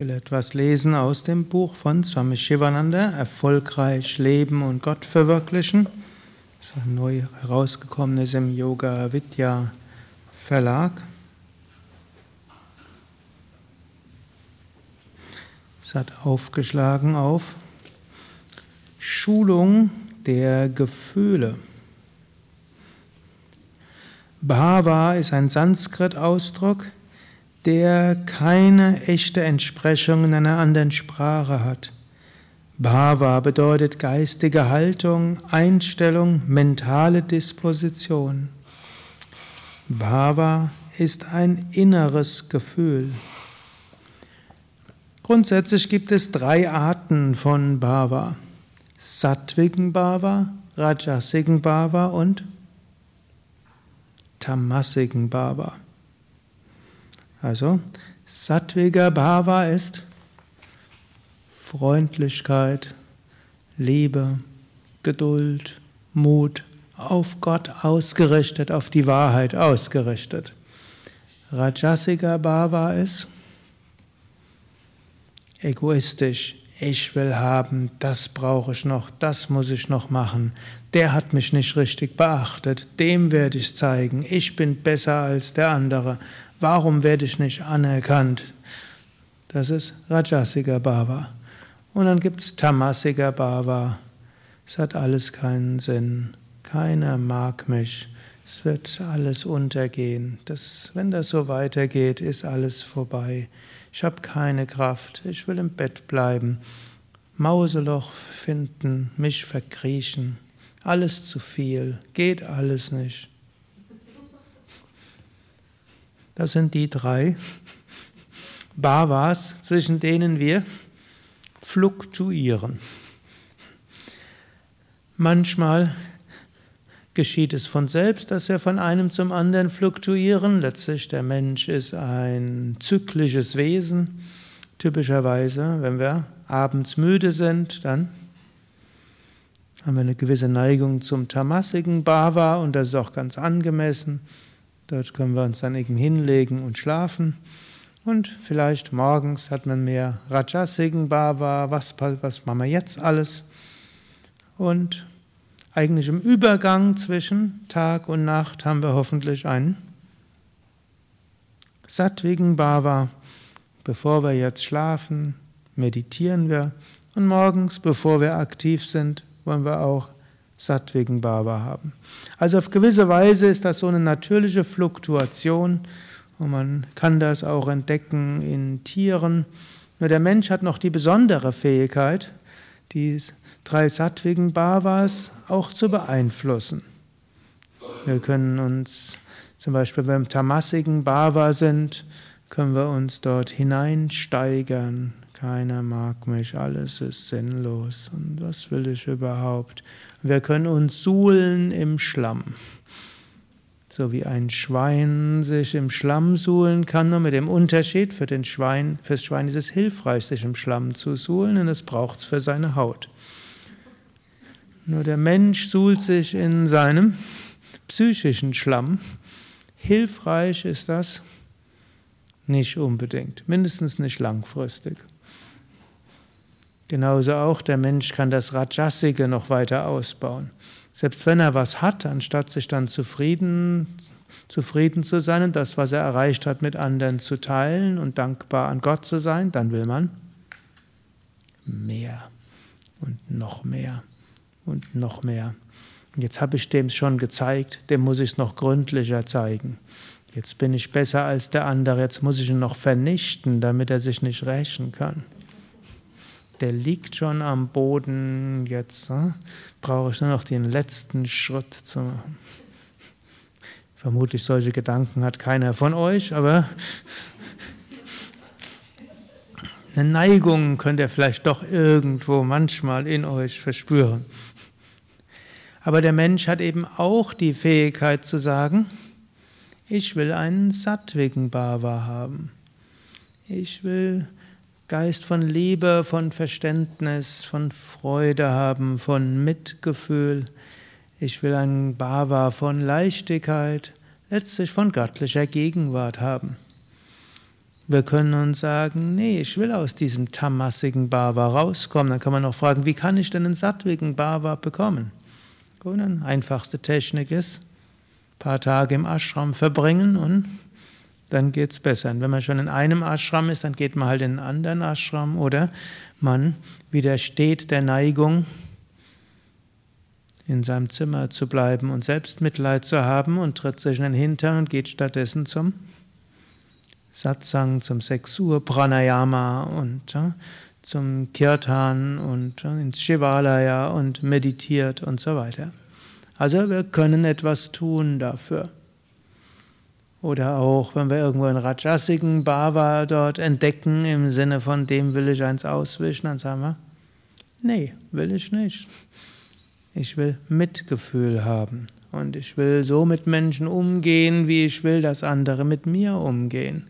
Ich will etwas lesen aus dem Buch von Swami Shivananda, Erfolgreich Leben und Gott verwirklichen. Das ist neu herausgekommen ist im Yoga Vidya Verlag. Es hat aufgeschlagen auf Schulung der Gefühle. Bhava ist ein Sanskrit-Ausdruck, der keine echte Entsprechung in einer anderen Sprache hat. Bhava bedeutet geistige Haltung, Einstellung, mentale Disposition. Bhava ist ein inneres Gefühl. Grundsätzlich gibt es drei Arten von Bhava. Sattvigen Bhava, Rajasigen Bhava und Tamasigen Bhava. Also, Sattviga Bhava ist Freundlichkeit, Liebe, Geduld, Mut, auf Gott ausgerichtet, auf die Wahrheit ausgerichtet. Rajasiga Bhava ist egoistisch. Ich will haben, das brauche ich noch, das muss ich noch machen. Der hat mich nicht richtig beachtet, dem werde ich zeigen, ich bin besser als der andere. Warum werde ich nicht anerkannt? Das ist Rajasiga Bhava. Und dann gibt es Tamasiga Bhava. Es hat alles keinen Sinn. Keiner mag mich. Es wird alles untergehen. Das, wenn das so weitergeht, ist alles vorbei. Ich habe keine Kraft. Ich will im Bett bleiben. Mauseloch finden, mich verkriechen. Alles zu viel. Geht alles nicht. Das sind die drei Bhavas, zwischen denen wir fluktuieren. Manchmal geschieht es von selbst, dass wir von einem zum anderen fluktuieren. Letztlich, der Mensch ist ein zyklisches Wesen. Typischerweise, wenn wir abends müde sind, dann haben wir eine gewisse Neigung zum tamasigen Bhava und das ist auch ganz angemessen. Dort können wir uns dann eben hinlegen und schlafen. Und vielleicht morgens hat man mehr Rajasigen Bhava, was, was machen wir jetzt alles? Und eigentlich im Übergang zwischen Tag und Nacht haben wir hoffentlich einen Sattvigen Bhava. Bevor wir jetzt schlafen, meditieren wir. Und morgens, bevor wir aktiv sind, wollen wir auch Sattvigen Bhava haben. Also auf gewisse Weise ist das so eine natürliche Fluktuation und man kann das auch entdecken in Tieren. Nur der Mensch hat noch die besondere Fähigkeit, die drei Sattvigen Bhavas auch zu beeinflussen. Wir können uns zum Beispiel beim tamasigen Bhava sind, können wir uns dort hineinsteigern, keiner mag mich, alles ist sinnlos und was will ich überhaupt? Wir können uns suhlen im Schlamm. So wie ein Schwein sich im Schlamm suhlen kann, nur mit dem Unterschied, für den Schwein, fürs Schwein ist es hilfreich, sich im Schlamm zu suhlen, und es braucht es für seine Haut. Nur der Mensch suhlt sich in seinem psychischen Schlamm. Hilfreich ist das nicht unbedingt, mindestens nicht langfristig. Genauso auch der Mensch kann das Rajasige noch weiter ausbauen. Selbst wenn er was hat, anstatt sich dann zufrieden, zufrieden zu sein und das, was er erreicht hat, mit anderen zu teilen und dankbar an Gott zu sein, dann will man mehr und noch mehr und noch mehr. Und jetzt habe ich dem schon gezeigt, dem muss ich es noch gründlicher zeigen. Jetzt bin ich besser als der andere, jetzt muss ich ihn noch vernichten, damit er sich nicht rächen kann der liegt schon am Boden, jetzt äh, brauche ich nur noch den letzten Schritt zu machen. Vermutlich solche Gedanken hat keiner von euch, aber eine Neigung könnt ihr vielleicht doch irgendwo manchmal in euch verspüren. Aber der Mensch hat eben auch die Fähigkeit zu sagen, ich will einen sattwigen Bhava haben. Ich will Geist von Liebe, von Verständnis, von Freude haben, von Mitgefühl. Ich will einen Bhava von Leichtigkeit, letztlich von göttlicher Gegenwart haben. Wir können uns sagen, nee, ich will aus diesem tamassigen Bhava rauskommen. Dann kann man auch fragen, wie kann ich denn einen sattwigen Bhava bekommen? Und eine einfachste Technik ist, ein paar Tage im Ashram verbringen und dann geht es besser. Und wenn man schon in einem Ashram ist, dann geht man halt in einen anderen Ashram oder man widersteht der Neigung, in seinem Zimmer zu bleiben und Selbstmitleid zu haben und tritt sich in den Hintern und geht stattdessen zum Satsang, zum 6 Uhr Pranayama und ja, zum Kirtan und ja, ins Shivalaya und meditiert und so weiter. Also wir können etwas tun dafür. Oder auch, wenn wir irgendwo einen Rajasigen Bhava dort entdecken, im Sinne von dem will ich eins auswischen, dann sagen wir, nee, will ich nicht. Ich will Mitgefühl haben und ich will so mit Menschen umgehen, wie ich will, dass andere mit mir umgehen.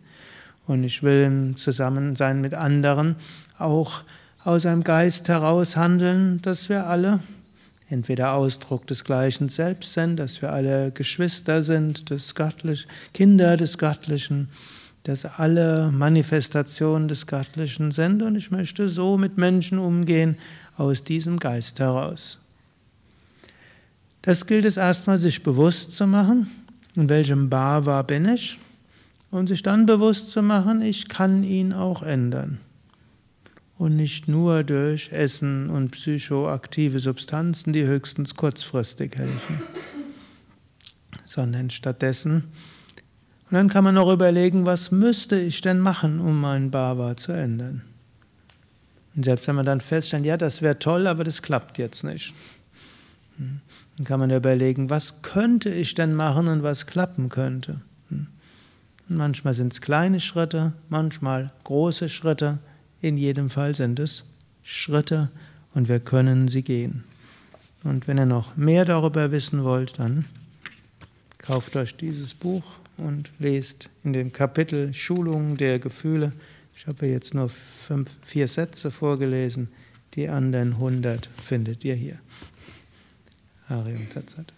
Und ich will im Zusammensein mit anderen auch aus einem Geist heraus handeln, dass wir alle entweder Ausdruck des gleichen Selbst sind, dass wir alle Geschwister sind, des Göttlichen, Kinder des Göttlichen, dass alle Manifestationen des Göttlichen sind und ich möchte so mit Menschen umgehen aus diesem Geist heraus. Das gilt es erstmal, sich bewusst zu machen, in welchem Bhava bin ich, und sich dann bewusst zu machen, ich kann ihn auch ändern und nicht nur durch Essen und psychoaktive Substanzen, die höchstens kurzfristig helfen, sondern stattdessen. Und dann kann man noch überlegen, was müsste ich denn machen, um meinen Bhava zu ändern. Und selbst wenn man dann feststellt, ja, das wäre toll, aber das klappt jetzt nicht. Hm. Dann kann man überlegen, was könnte ich denn machen und was klappen könnte. Hm. Und manchmal sind es kleine Schritte, manchmal große Schritte. In jedem Fall sind es Schritte und wir können sie gehen. Und wenn ihr noch mehr darüber wissen wollt, dann kauft euch dieses Buch und lest in dem Kapitel Schulung der Gefühle. Ich habe jetzt nur fünf, vier Sätze vorgelesen. Die anderen 100 findet ihr hier. Arium Tatsat.